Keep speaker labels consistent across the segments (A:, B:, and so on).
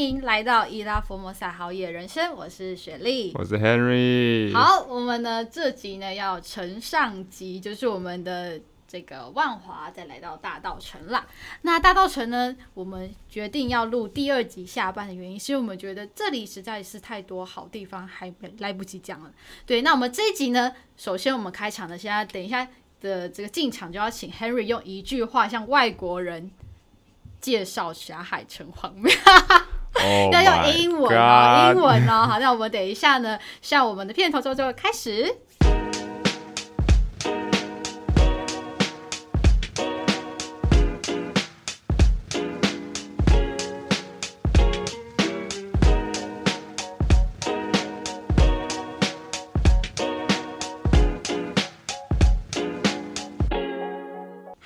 A: 迎来到伊拉佛摩萨好野人生，我是雪莉，
B: 我是 Henry。
A: 好，我们呢这集呢要承上集，就是我们的这个万华再来到大道城啦。那大道城呢，我们决定要录第二集下半的原因，是因为我们觉得这里实在是太多好地方，还来不及讲了。对，那我们这一集呢，首先我们开场的，现在等一下的这个进场就要请 Henry 用一句话向外国人介绍霞海城隍庙。要用英文哦，英文哦。好，那我们等一下呢，像我们的片头之后开始。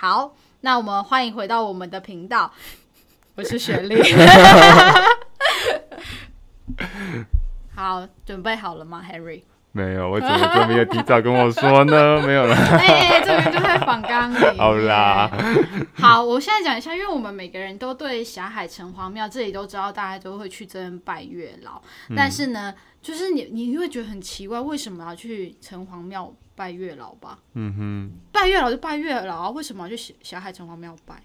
A: 好，那我们欢迎回到我们的频道，我是雪莉。好，准备好了吗，Harry？
B: 没有，我怎么都没有提早跟我说呢？没有了。
A: 哎、欸，这边就在访纲里。
B: 好啦，
A: 好，我现在讲一下，因为我们每个人都对霞海城隍庙这里都知道，大家都会去这边拜月老。嗯、但是呢，就是你你会觉得很奇怪，为什么要去城隍庙拜月老吧？嗯哼，拜月老就拜月老啊，为什么要去霞霞海城隍庙拜？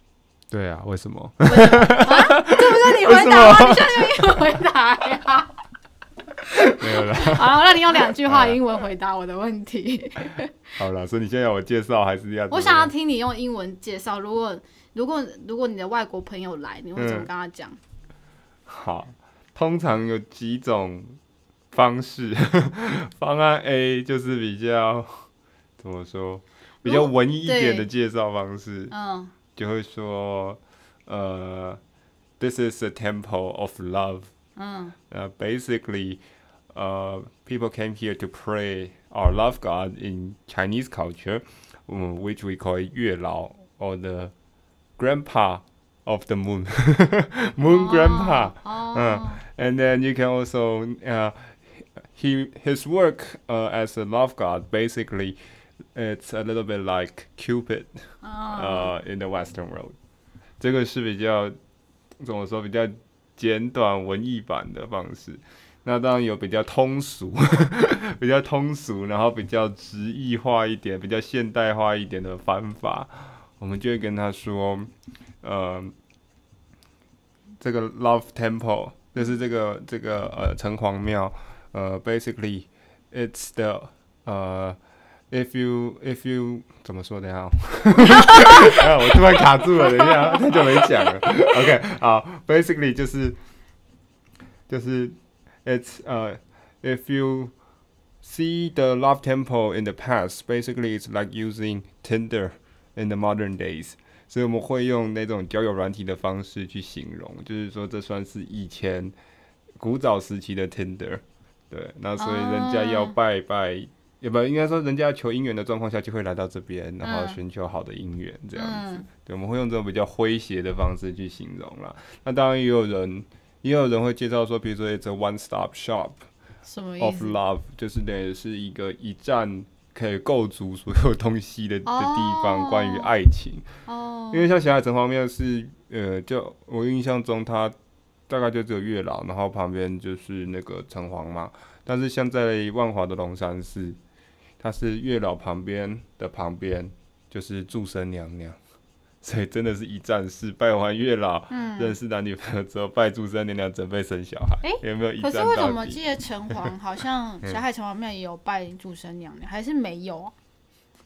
B: 对啊，为什么？
A: 为什么啊？这不是你回答吗？你现在用英文回答呀？
B: 没有了。
A: 好，那你用两句话英文回答我的问题。
B: 好了，所以你现在要我介绍还是要？
A: 我想要听你用英文介绍。如果如果如果你的外国朋友来，你会怎么跟他讲？嗯，
B: 好，通常有几种方式。方案 A 就是比较怎么说，比较文艺一点的介绍方式。嗯。就会说，呃，This is a temple of love。嗯。呃，basically，呃，people came here to pray our love god in Chinese culture，嗯，which we call 月老 or the grandpa of the moon，moon grandpa。嗯。And then you can also，呃，he his work，呃，as a love god basically。 It's a little bit like Cupid，呃、uh,，in the Western world，这个是比较怎么说比较简短文艺版的方式。那当然有比较通俗，比较通俗，然后比较直译化一点、比较现代化一点的方法，我们就会跟他说，呃，这个 Love Temple 就是这个这个呃城隍庙，呃，basically it's the 呃。If you, if you 怎么说的呀？我突然卡住了，等一下太久没讲了。OK，好，basically 就是就是，it's 呃、uh,，if you see the love temple in the past, basically it's like using Tinder in the modern days。所以我们会用那种交友软体的方式去形容，就是说这算是以前古早时期的 Tinder。对，那所以人家要拜拜。也不应该说，人家求姻缘的状况下，就会来到这边，然后寻求好的姻缘这样子。嗯、对，我们会用这种比较诙谐的方式去形容啦。那当然也有人，也有人会介绍说，比如说，it's a one-stop shop of love，就是等于是一个一站可以构筑所有东西的的地方，关于爱情。哦。因为像霞海城隍庙是，呃，就我印象中，它大概就只有月老，然后旁边就是那个城隍嘛。但是像在万华的龙山寺。它是月老旁边的旁边，就是祝生娘娘，所以真的是一站式。拜完月老，嗯、认识男女朋友之后，拜祝生娘娘，准备生小孩。欸、有没有一站？可是为什么
A: 记得城隍好像小海城隍庙也有拜祝生娘娘，还是没有？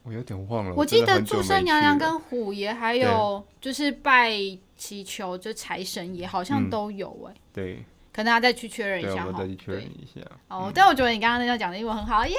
B: 我有点忘了。
A: 我记得祝生娘娘跟虎爷还有就是拜祈求就财神爷好像都有哎、欸。
B: 对。
A: 可能要再去确认一下
B: 我再去确认一下。
A: 哦，嗯、但我觉得你刚刚那段讲的英文很好，耶！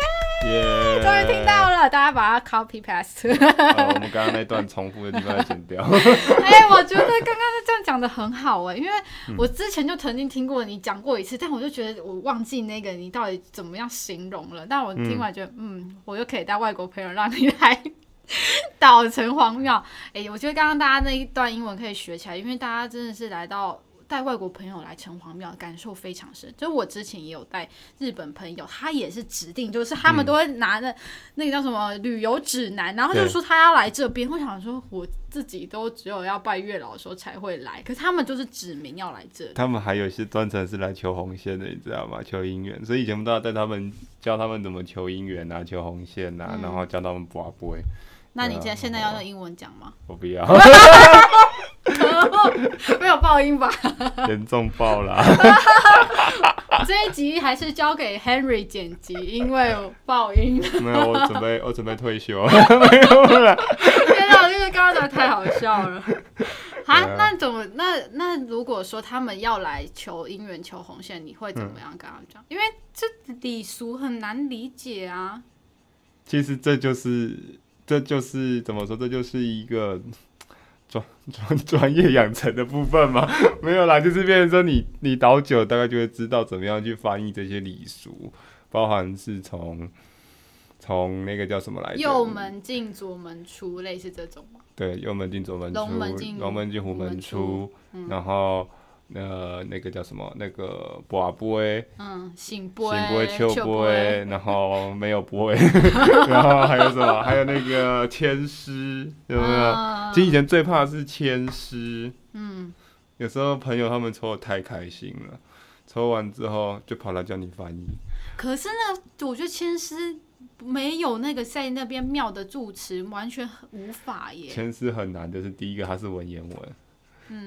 A: 终于听到了，大家把它 copy paste。
B: 呃、我们刚刚那段重复的地方要剪掉。
A: 哎、欸，我觉得刚刚这样讲的很好哎，因为我之前就曾经听过你讲过一次，嗯、但我就觉得我忘记那个你到底怎么样形容了。但我听完觉得，嗯，嗯，我又可以带外国朋友让你来 到城隍庙。哎、欸，我觉得刚刚大家那一段英文可以学起来，因为大家真的是来到。带外国朋友来城隍庙，感受非常深。就我之前也有带日本朋友，他也是指定，就是他们都会拿着那个叫什么旅游指南，嗯、然后就说他要来这边。我想说，我自己都只有要拜月老的时候才会来，可是他们就是指明要来这里。
B: 他们还有一些专程是来求红线的，你知道吗？求姻缘，所以以前我们都要带他们教他们怎么求姻缘啊，求红线啊，嗯、然后教他们卜杯。
A: 那你现在现在要用英文讲吗？
B: 我不要。
A: 没有爆音吧？
B: 严重爆了！
A: 这一集还是交给 Henry 剪辑，因为有爆音。
B: 没有，我准备 我准备退休了。没有了。
A: 天哪，因为刚刚真的太好笑了。啊，那怎么？那那如果说他们要来求姻缘、求红线，你会怎么样跟他们讲？嗯、因为这礼俗很难理解啊。
B: 其实这就是，这就是怎么说？这就是一个。专 专专业养成的部分吗？没有啦，就是变成说你你倒酒，大概就会知道怎么样去翻译这些礼俗，包含是从从那个叫什么来着？
A: 右门进左门出，类似这种吗？
B: 对，右门进左门出，龙门进龙门进虎门出，嗯、然后。呃，那个叫什么？那个博杯，
A: 嗯，圣杯，
B: 圣杯，笑杯，然后没有波，然后还有什么？还有那个千师，有没有？啊、其实以前最怕的是千师，嗯，有时候朋友他们抽的太开心了，抽完之后就跑来叫你翻译。
A: 可是呢，我觉得千师没有那个在那边庙的住持，完全无法耶。
B: 千师很难，就是第一个它是文言文。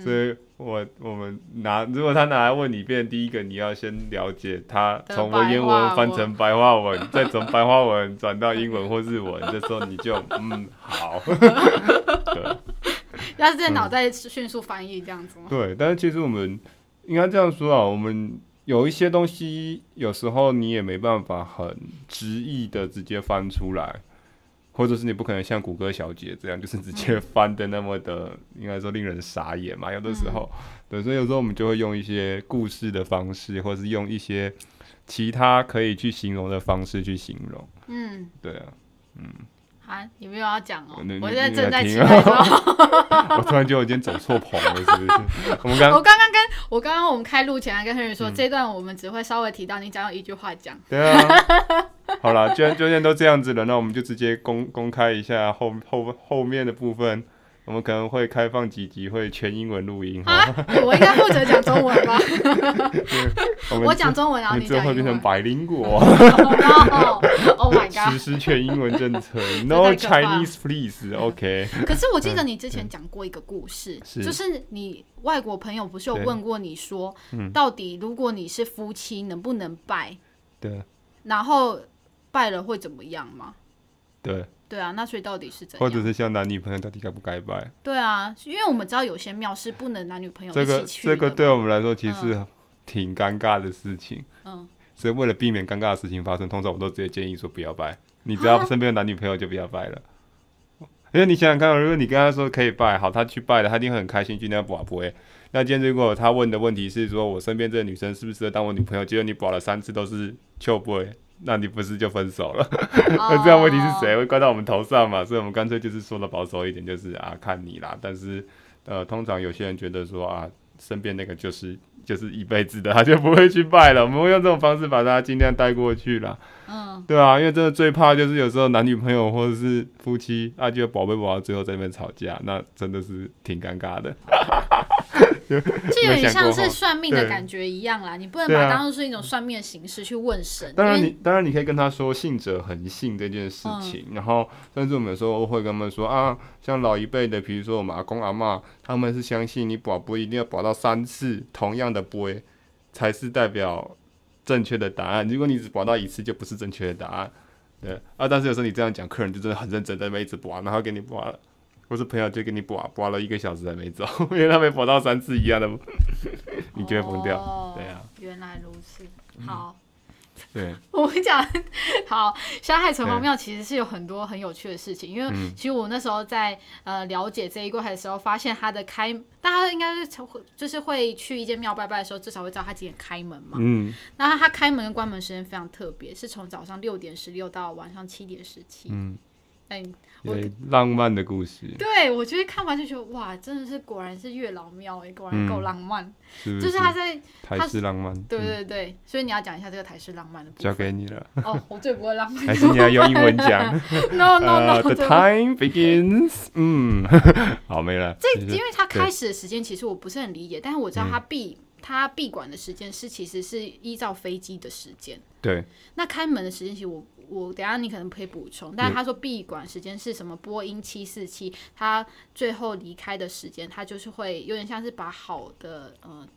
B: 所以我我们拿，如果他拿来问你一遍，第一个你要先了解他从文言文翻成白话文，再从白话文转到英文 或日文，这时候你就嗯好。对，
A: 要是在脑袋迅速翻译这样子吗？
B: 对，但是其实我们应该这样说啊，我们有一些东西，有时候你也没办法很直译的直接翻出来。或者是你不可能像谷歌小姐这样，就是直接翻的那么的，应该说令人傻眼嘛。有的时候，对，所以有时候我们就会用一些故事的方式，或者是用一些其他可以去形容的方式去形容。嗯，对啊，嗯。
A: 啊，你没有要讲哦？我现在正在期待。
B: 我突然觉得我今天走错棚了，是不是？我们刚，
A: 我刚刚跟我刚刚我们开录前还跟黑人说，这段我们只会稍微提到，你只要一句话讲。
B: 对啊。好了，既然既然都这样子了，那我们就直接公公开一下后后后面的部分。我们可能会开放几集会全英文录音。
A: 啊，我应该负责讲中文吧？我讲中文，然后你讲英文。你最后会变成百灵果。Oh my god！
B: 实施全英文政策，No Chinese please。OK。
A: 可是我记得你之前讲过一个故事，就是你外国朋友不是有问过你说，到底如果你是夫妻，能不能拜？
B: 对。
A: 然后。拜了会怎么样吗？
B: 对
A: 对啊，那所以到底是怎样？
B: 或者是像男女朋友到底该不该拜？
A: 对啊，因为我们知道有些庙是不能男女朋友。
B: 这个这个对我们来说其实挺尴尬的事情。嗯，所以为了避免尴尬的事情发生，通常我都直接建议说不要拜。你只要身边有男女朋友就不要拜了。因为你想想看，如果你跟他说可以拜，好，他去拜了，他一定会很开心，今天要卜杯。那今天如果他问的问题是说我身边这个女生适不适合当我女朋友，结果你保了三次都是秋 boy，。那你不是就分手了？那这样问题是谁会怪到我们头上嘛？所以我们干脆就是说的保守一点，就是啊，看你啦。但是，呃，通常有些人觉得说啊，身边那个就是 就是一辈子的，他就不会去拜了。我们会用这种方式把他尽量带过去啦。嗯，对啊，因为真的最怕就是有时候男女朋友或者是夫妻啊，就宝贝宝到最后在那边吵架，那真的是挺尴尬的。
A: 就有点像是算命的感觉一样啦，你不能把它当做是一种算命的形式去问神。
B: 当然你当然你可以跟他说信者恒信这件事情，然后甚至我们有时候会跟他们说啊，像老一辈的，比如说我们阿公阿嬷，他们是相信你保波一定要保到三次同样的波，才是代表正确的答案。如果你只保到一次，就不是正确的答案。对啊，但是有时候你这样讲，客人就真的很认真在那边一直卜，然后给你卜了。我是朋友，就给你卜卜了一个小时还没走，因为他没卜到三次一样的，你就会疯掉。哦、对啊，
A: 原来如此。好，
B: 嗯、对，
A: 我跟你讲，好，霞海城隍庙其实是有很多很有趣的事情，因为其实我那时候在呃了解这一块的时候，发现它的开，大家应该是就是会去一间庙拜拜的时候，至少会知道它几点开门嘛。嗯。那它开门跟关门时间非常特别，是从早上六点十六到晚上七点十七。嗯。哎。
B: 我，浪漫的故事。
A: 对，我觉得看完就觉得哇，真的是果然是月老庙哎，果然够浪漫。
B: 嗯、是
A: 是？就是他在
B: 台式浪漫。
A: 对对对，嗯、所以你要讲一下这个台式浪漫的部分。
B: 交给你了。
A: 哦，我最不会浪漫。
B: 还是你要用英文讲
A: ？No No No、uh。
B: The time begins。嗯，好，没了。
A: 这因为他开始的时间其实我不是很理解，但是我知道他闭、嗯、他闭馆的时间是其实是依照飞机的时间。
B: 对。
A: 那开门的时间其实我。我等下你可能可以补充，但是他说闭馆时间是什么？波音七四七，他最后离开的时间，他就是会有点像是把好的，呃，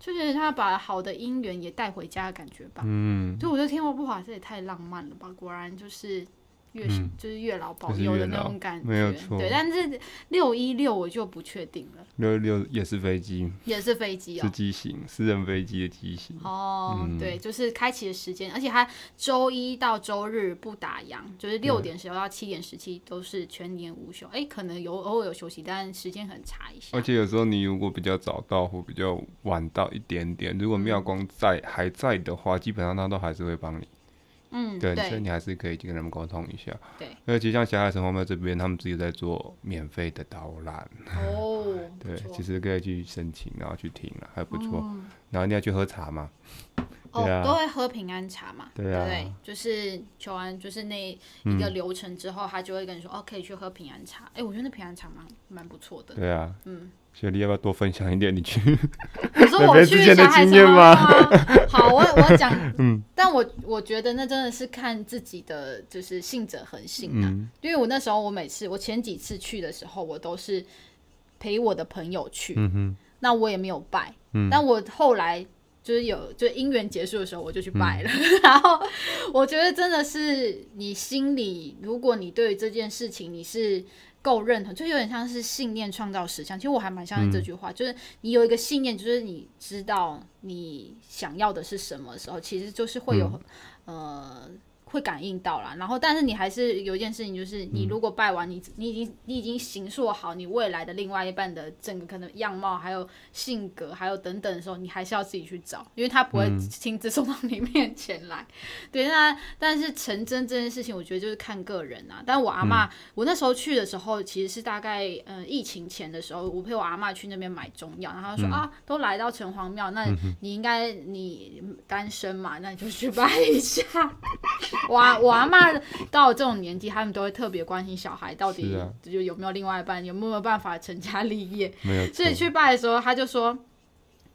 A: 就是他把好的姻缘也带回家的感觉吧。嗯，所以我觉得天后不华这也太浪漫了吧，果然就是。月、嗯、就是月老保佑的那种感觉，
B: 没有错。
A: 对，但是六一六我就不确定了。
B: 六一六也是飞机，
A: 也是飞机哦，
B: 是机型，私人飞机的机型。
A: 哦，嗯、对，就是开启的时间，而且它周一到周日不打烊，就是六点十六到七点十七都是全年无休。哎、欸，可能有偶尔有休息，但时间很差一些。
B: 而且有时候你如果比较早到或比较晚到一点点，如果妙光在、嗯、还在的话，基本上他都还是会帮你。
A: 嗯，
B: 对，所以你还是可以去跟他们沟通一下。
A: 对，
B: 因为其实像霞海城隍庙这边，他们自己在做免费的导览。
A: 哦，
B: 对，其实可以去申请，然后去听了，还不错。嗯、然后你要去喝茶嘛？
A: 哦，啊、都会喝平安茶嘛？
B: 对啊，
A: 对，就是求完就是那一个流程之后，嗯、他就会跟你说，哦，可以去喝平安茶。哎，我觉得那平安茶蛮蛮不错的。
B: 对啊，
A: 嗯。
B: 雪莉要不要多分享一点？你去
A: 你说我去 小海城隍庙吗？好，我我讲，
B: 嗯，
A: 但我我觉得那真的是看自己的，就是信者恒信啊。嗯、因为我那时候，我每次我前几次去的时候，我都是陪我的朋友去，
B: 嗯哼，
A: 那我也没有拜，
B: 嗯，
A: 但我后来就是有，就姻缘结束的时候，我就去拜了。嗯、然后我觉得真的是你心里，如果你对这件事情你是。够认同，就有点像是信念创造实相。其实我还蛮相信这句话，嗯、就是你有一个信念，就是你知道你想要的是什么时候，其实就是会有，嗯、呃。会感应到啦，然后但是你还是有一件事情，就是你如果拜完，你你已经你已经形塑好你未来的另外一半的整个可能样貌，还有性格，还有等等的时候，你还是要自己去找，因为他不会亲自送到你面前来。嗯、对，那但是成真这件事情，我觉得就是看个人啊。但我阿妈，嗯、我那时候去的时候，其实是大概呃疫情前的时候，我陪我阿妈去那边买中药，然后他说、嗯、啊，都来到城隍庙，那你应该你单身嘛，那你就去拜一下。我我阿妈到了这种年纪，他们都会特别关心小孩到底就有没有另外一半，有没有办法成家立业。
B: 没有。
A: 所以去拜的时候，他就说，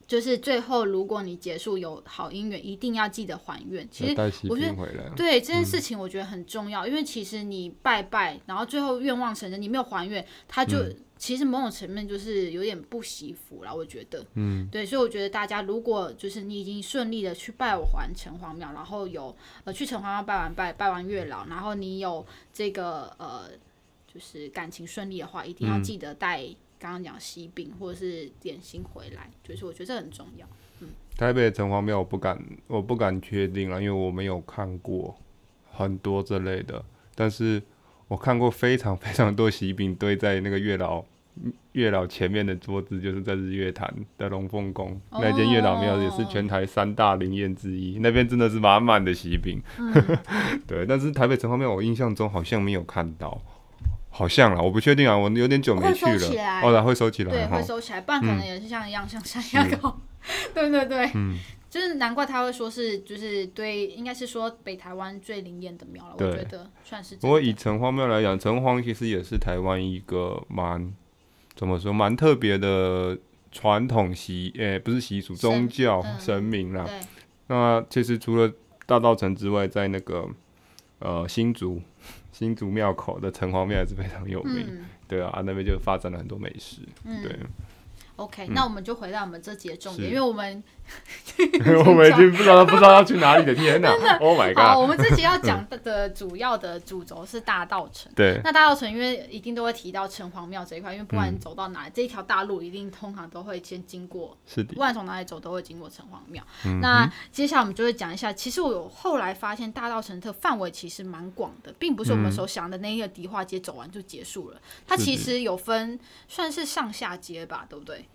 A: 就是最后如果你结束有好姻缘，一定要记得还愿。其实我觉得对这件事情，我觉得很重要，因为其实你拜拜，然后最后愿望成真，你没有还愿，他就。其实某种层面就是有点不惜福了，我觉得，
B: 嗯，
A: 对，所以我觉得大家如果就是你已经顺利的去拜完城隍庙，然后有呃去城隍庙拜完拜拜完月老，然后你有这个呃就是感情顺利的话，一定要记得带刚刚讲喜饼或者是点心回来，就是我觉得这很重要。嗯，
B: 台北的城隍庙我不敢我不敢确定了，因为我没有看过很多这类的，但是。我看过非常非常多喜饼堆在那个月老月老前面的桌子，就是在日月潭的龙凤宫、oh. 那间月老庙，也是全台三大灵验之一。那边真的是满满的喜饼。嗯、对，但是台北城隍庙，我印象中好像没有看到，好像啦，我不确定啊，我有点久没去了。哦，然后会收起来，
A: 对，会收起来，不然可能也是像一样、嗯、像山药糕。对对对，
B: 嗯。
A: 就是难怪他会说是，就是对，应该是说北台湾最灵验的庙了。我觉得算是。不过
B: 以城隍庙来讲，城隍其实也是台湾一个蛮怎么说蛮特别的传统习，诶、欸，不是习俗，宗教神，嗯、神明啦。
A: 对
B: 那其实除了大道城之外，在那个呃新竹新竹庙口的城隍庙也是非常有名。嗯、对啊，那边就发展了很多美食。
A: 嗯、
B: 对。
A: OK，、嗯、那我们就回到我们这集的重点，因为我们
B: 我们已经不知道不知道要去哪里的天哪！Oh my god！
A: 好，我们这集要讲的主要的主轴是大道城。
B: 对，
A: 那大道城因为一定都会提到城隍庙这一块，因为不管你走到哪里，嗯、这一条大路一定通常都会先经过。
B: 是的。
A: 不管从哪里走，都会经过城隍庙。
B: 嗯、
A: 那接下来我们就会讲一下，其实我有后来发现大道城的范围其实蛮广的，并不是我们所想的那一个迪化街走完就结束了。嗯、它其实有分算是上下街吧，对不对？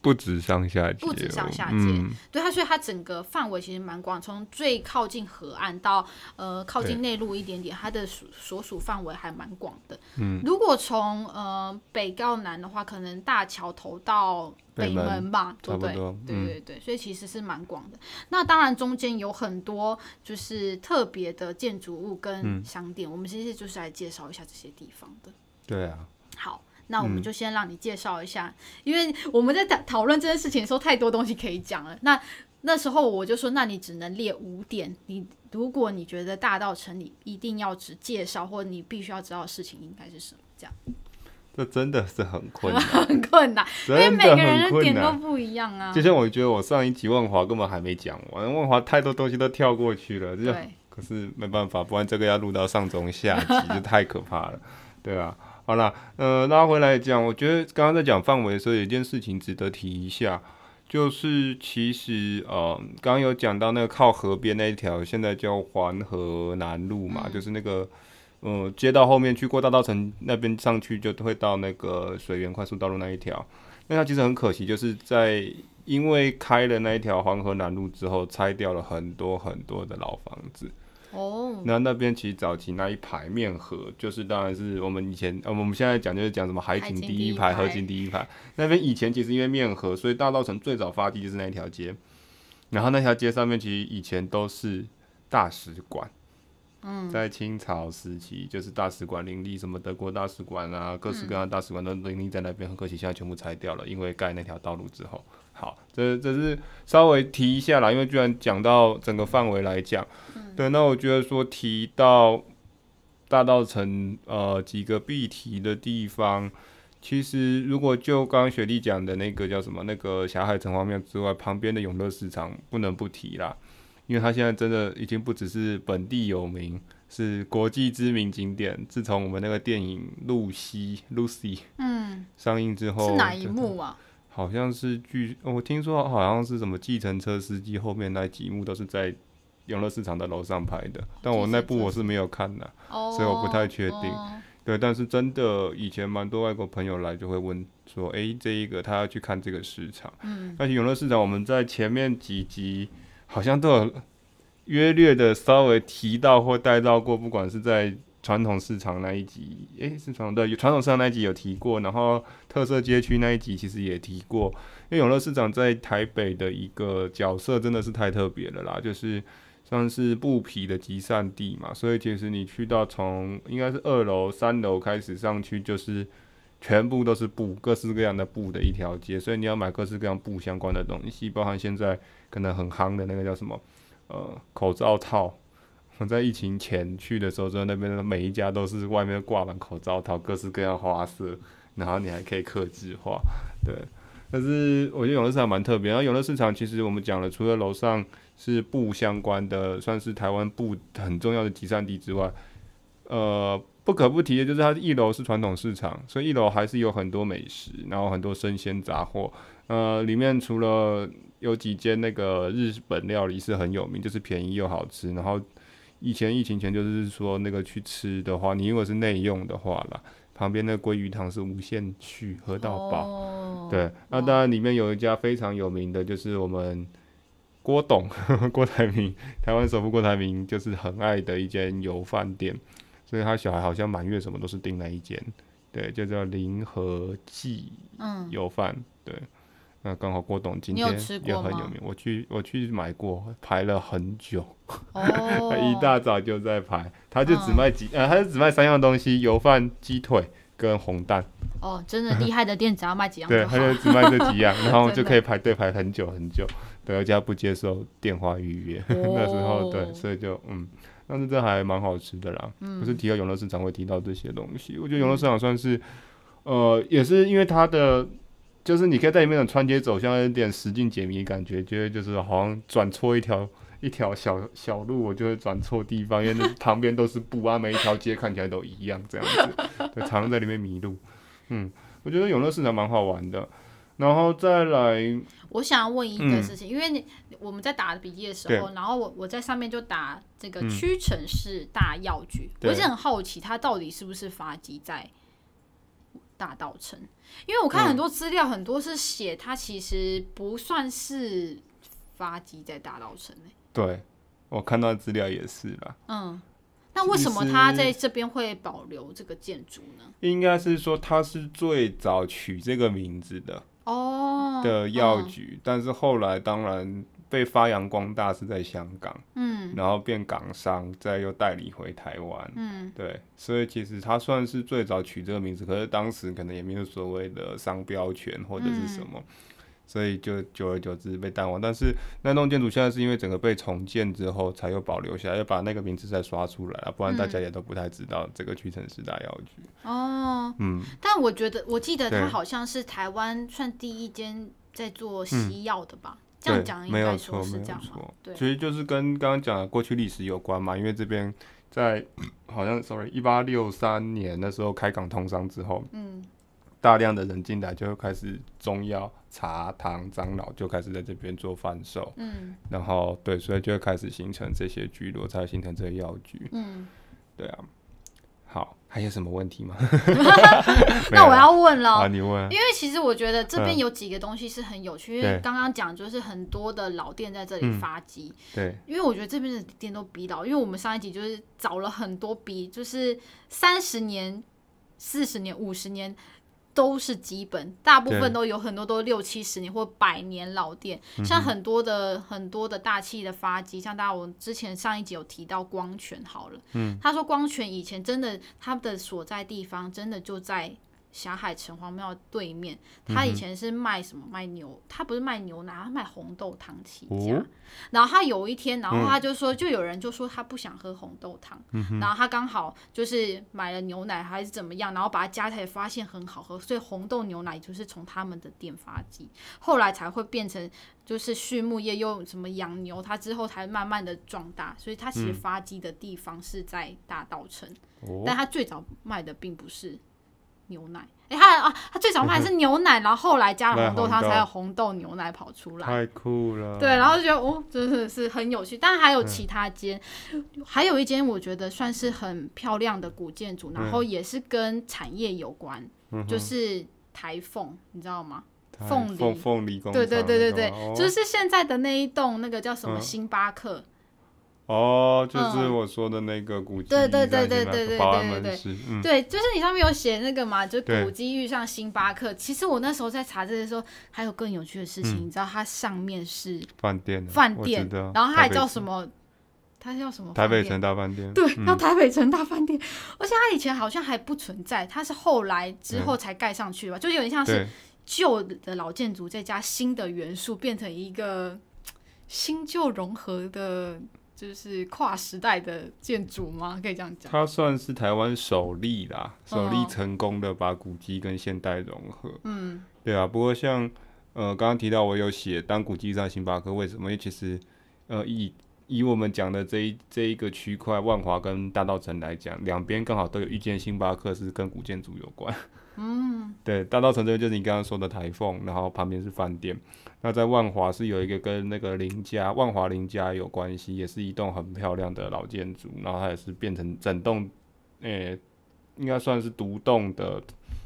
B: 不止上下街，
A: 不止上下街，
B: 嗯、
A: 对它，所以它整个范围其实蛮广，从最靠近河岸到呃靠近内陆一点点，它的所所属范围还蛮广的。嗯，如果从呃北到南的话，可能大桥头到北门吧，对不对？对对对，所以其实是蛮广的。那当然中间有很多就是特别的建筑物跟商店，嗯、我们其实就是来介绍一下这些地方的。
B: 对啊，
A: 好。那我们就先让你介绍一下，嗯、因为我们在讨讨论这件事情的时候，太多东西可以讲了。那那时候我就说，那你只能列五点。你如果你觉得大道城你一定要只介绍，或者你必须要知道的事情应该是什么？这样，
B: 这真的是很困难，
A: 很困难，因为每个人的点都不一样啊。
B: 就像我觉得我上一集万华根本还没讲完，万华太多东西都跳过去了。对，可是没办法，不然这个要录到上中下集 就太可怕了，对啊。好啦，呃，拉回来讲，我觉得刚刚在讲范围的时候，有一件事情值得提一下，就是其实呃，刚刚有讲到那个靠河边那一条，现在叫环河南路嘛，嗯、就是那个呃街道后面去过大道城那边上去，就会到那个水源快速道路那一条。那它其实很可惜，就是在因为开了那一条黄河南路之后，拆掉了很多很多的老房子。哦，那那边其实早期那一排面河，就是当然是我们以前呃，我们现在讲就是讲什么海景第一排、河景第一排。那边以前其实因为面河，所以大道城最早发迹就是那一条街。然后那条街上面其实以前都是大使馆。嗯，在清朝时期就是大使馆林立，什么德国大使馆啊，各式各样的大使馆都林立在那边。很可惜，现在全部拆掉了，因为盖那条道路之后。好，这这是稍微提一下啦，因为居然讲到整个范围来讲，嗯、对，那我觉得说提到大道城呃几个必提的地方，其实如果就刚刚雪莉讲的那个叫什么那个霞海城隍庙之外，旁边的永乐市场不能不提啦，因为它现在真的已经不只是本地有名，是国际知名景点。自从我们那个电影《露西》（Lucy） 嗯上映之后，
A: 是哪一幕啊？
B: 好像是据我听说，好像是什么计程车司机后面那几幕都是在永乐市场的楼上拍的，但我那部我是没有看的，所以我不太确定。对，但是真的以前蛮多外国朋友来就会问说，哎，这一个他要去看这个市场。嗯，而且永乐市场我们在前面几集好像都有约略的稍微提到或带到过，不管是在。传统市场那一集，诶、欸，是传统的传统市场那一集有提过，然后特色街区那一集其实也提过。因为永乐市场在台北的一个角色真的是太特别了啦，就是像是布匹的集散地嘛，所以其实你去到从应该是二楼、三楼开始上去，就是全部都是布，各式各样的布的一条街，所以你要买各式各样布相关的东西，包含现在可能很夯的那个叫什么，呃，口罩套。我在疫情前去的时候，在那边每一家都是外面挂满口罩套，各式各样花色，然后你还可以客制化，对。但是我觉得永乐市场蛮特别。然后永乐市场其实我们讲了，除了楼上是布相关的，算是台湾布很重要的集散地之外，呃，不可不提的就是它一楼是传统市场，所以一楼还是有很多美食，然后很多生鲜杂货。呃，里面除了有几间那个日本料理是很有名，就是便宜又好吃，然后。以前疫情前就是说那个去吃的话，你如果是内用的话啦，旁边那鲑鱼汤是无限续，喝到饱。Oh, 对，那当然里面有一家非常有名的，就是我们郭董 郭台铭，台湾首富郭台铭就是很爱的一间油饭店，所以他小孩好像满月什么都是订那一间，对，就叫林和记油饭，嗯、对。那刚好郭董今天也很有名，我去我去买过，排了很久，他 一大早就在排，他就只卖几，呃，他就只卖三样东西，油饭、鸡腿跟红蛋。哦，
A: 真的厉害的店，只要卖几样。
B: 对，他就只卖这几样，然后 就可以排队排很久很久，对，而且不接受电话预约，那时候对，所以就嗯，但是这还蛮好吃的啦。可是提到永乐市场会提到这些东西，我觉得永乐市场算是，呃，也是因为它的。就是你可以在里面的穿街走巷，有点实境解谜感觉，觉得就是好像转错一条一条小小路，我就会转错地方，因为那旁边都是布啊，每一条街看起来都一样这样子，就常常在里面迷路。嗯，我觉得永乐市场蛮好玩的，然后再来，
A: 我想要问一个事情，嗯、因为你我们在打笔记的时候，然后我我在上面就打这个屈臣氏大药局，嗯、我一直很好奇，它到底是不是发迹在？大道城？因为我看很多资料，很多是写它其实不算是发迹在大稻埕。
B: 对，我看到资料也是啦。
A: 嗯，那为什么它在这边会保留这个建筑呢？
B: 应该是说它是最早取这个名字的
A: 哦
B: 的药局，嗯，但是后来当然。被发扬光大是在香港，
A: 嗯，
B: 然后变港商，再又代理回台湾，
A: 嗯，
B: 对，所以其实他算是最早取这个名字，可是当时可能也没有所谓的商标权或者是什么，嗯、所以就久而久之被淡忘。但是那栋建筑现在是因为整个被重建之后才又保留下来，要把那个名字再刷出来啊，不然大家也都不太知道这个屈臣氏大药局。
A: 哦，
B: 嗯，
A: 但我觉得我记得他好像是台湾算第一间在做西药的吧。嗯这样讲没有错，没有错，对，
B: 其实就是跟刚刚讲的过去历史有关嘛。因为这边在 好像，sorry，一八六三年那时候开港通商之后，
A: 嗯，
B: 大量的人进来就会开始中药、茶、糖、樟脑就开始在这边做贩售，
A: 嗯，
B: 然后对，所以就会开始形成这些聚落，才会形成这些药局，
A: 嗯，
B: 对啊。好，还有什么问题吗？
A: 那我要问了，
B: 啊，你问。
A: 因为其实我觉得这边有几个东西是很有趣，
B: 嗯、
A: 因为刚刚讲就是很多的老店在这里发迹、嗯。
B: 对。
A: 因为我觉得这边的店都比老，因为我们上一集就是找了很多比，就是三十年、四十年、五十年。都是基本，大部分都有很多都六七十年或百年老店，像很多的很多的大气的发迹，像大家我之前上一集有提到光泉好了，
B: 嗯，
A: 他说光泉以前真的他的所在地方真的就在。霞海城隍庙对面，他以前是卖什么？卖牛，他不是卖牛奶，他卖红豆汤起家。哦、然后他有一天，然后他就说，就有人就说他不想喝红豆汤，
B: 嗯、
A: 然后他刚好就是买了牛奶还是怎么样，然后把它加起来发现很好喝，所以红豆牛奶就是从他们的店发迹，后来才会变成就是畜牧业又什么养牛，他之后才慢慢的壮大，所以他其实发迹的地方是在大稻埕，
B: 哦、
A: 但他最早卖的并不是。牛奶，哎、欸，他啊，他最早卖的是 牛奶，然后后来加了红豆汤，才有红豆牛奶跑出来。
B: 太酷了。
A: 对，然后就觉得哦，真的是很有趣。但还有其他间，嗯、还有一间我觉得算是很漂亮的古建筑，然后也是跟产业有关，
B: 嗯、
A: 就是台凤，你知道吗？
B: 凤梨，凤梨工。
A: 对对对对对，哦、就是现在的那一栋那个叫什么星巴克。嗯
B: 哦，就是我说的那个古迹，
A: 对对对对对对对对对，
B: 嗯、
A: 对，就是你上面有写那个嘛，就古迹遇上星巴克。其实我那时候在查这些时候，还有更有趣的事情，嗯、你知道它上面是
B: 饭店，
A: 饭店，然后它还叫什么？它叫什么？
B: 台北城大饭店。
A: 对，叫台北城大饭店。而且它以前好像还不存在，它是后来之后才盖上去吧？嗯、就有点像是旧的老建筑再加新的元素，变成一个新旧融合的。就是跨时代的建筑吗？可以这样讲。
B: 它算是台湾首例啦，首例成功的把古迹跟现代融合。
A: 嗯，
B: 对啊。不过像呃刚刚提到我有写当古迹上星巴克为什么？因为其实呃以以我们讲的这一这一个区块万华跟大道城来讲，两边刚好都有一间星巴克是跟古建筑有关。
A: 嗯，
B: 对，大道城这边就是你刚刚说的台凤，然后旁边是饭店。那在万华是有一个跟那个林家万华林家有关系，也是一栋很漂亮的老建筑，然后它也是变成整栋，诶、欸，应该算是独栋的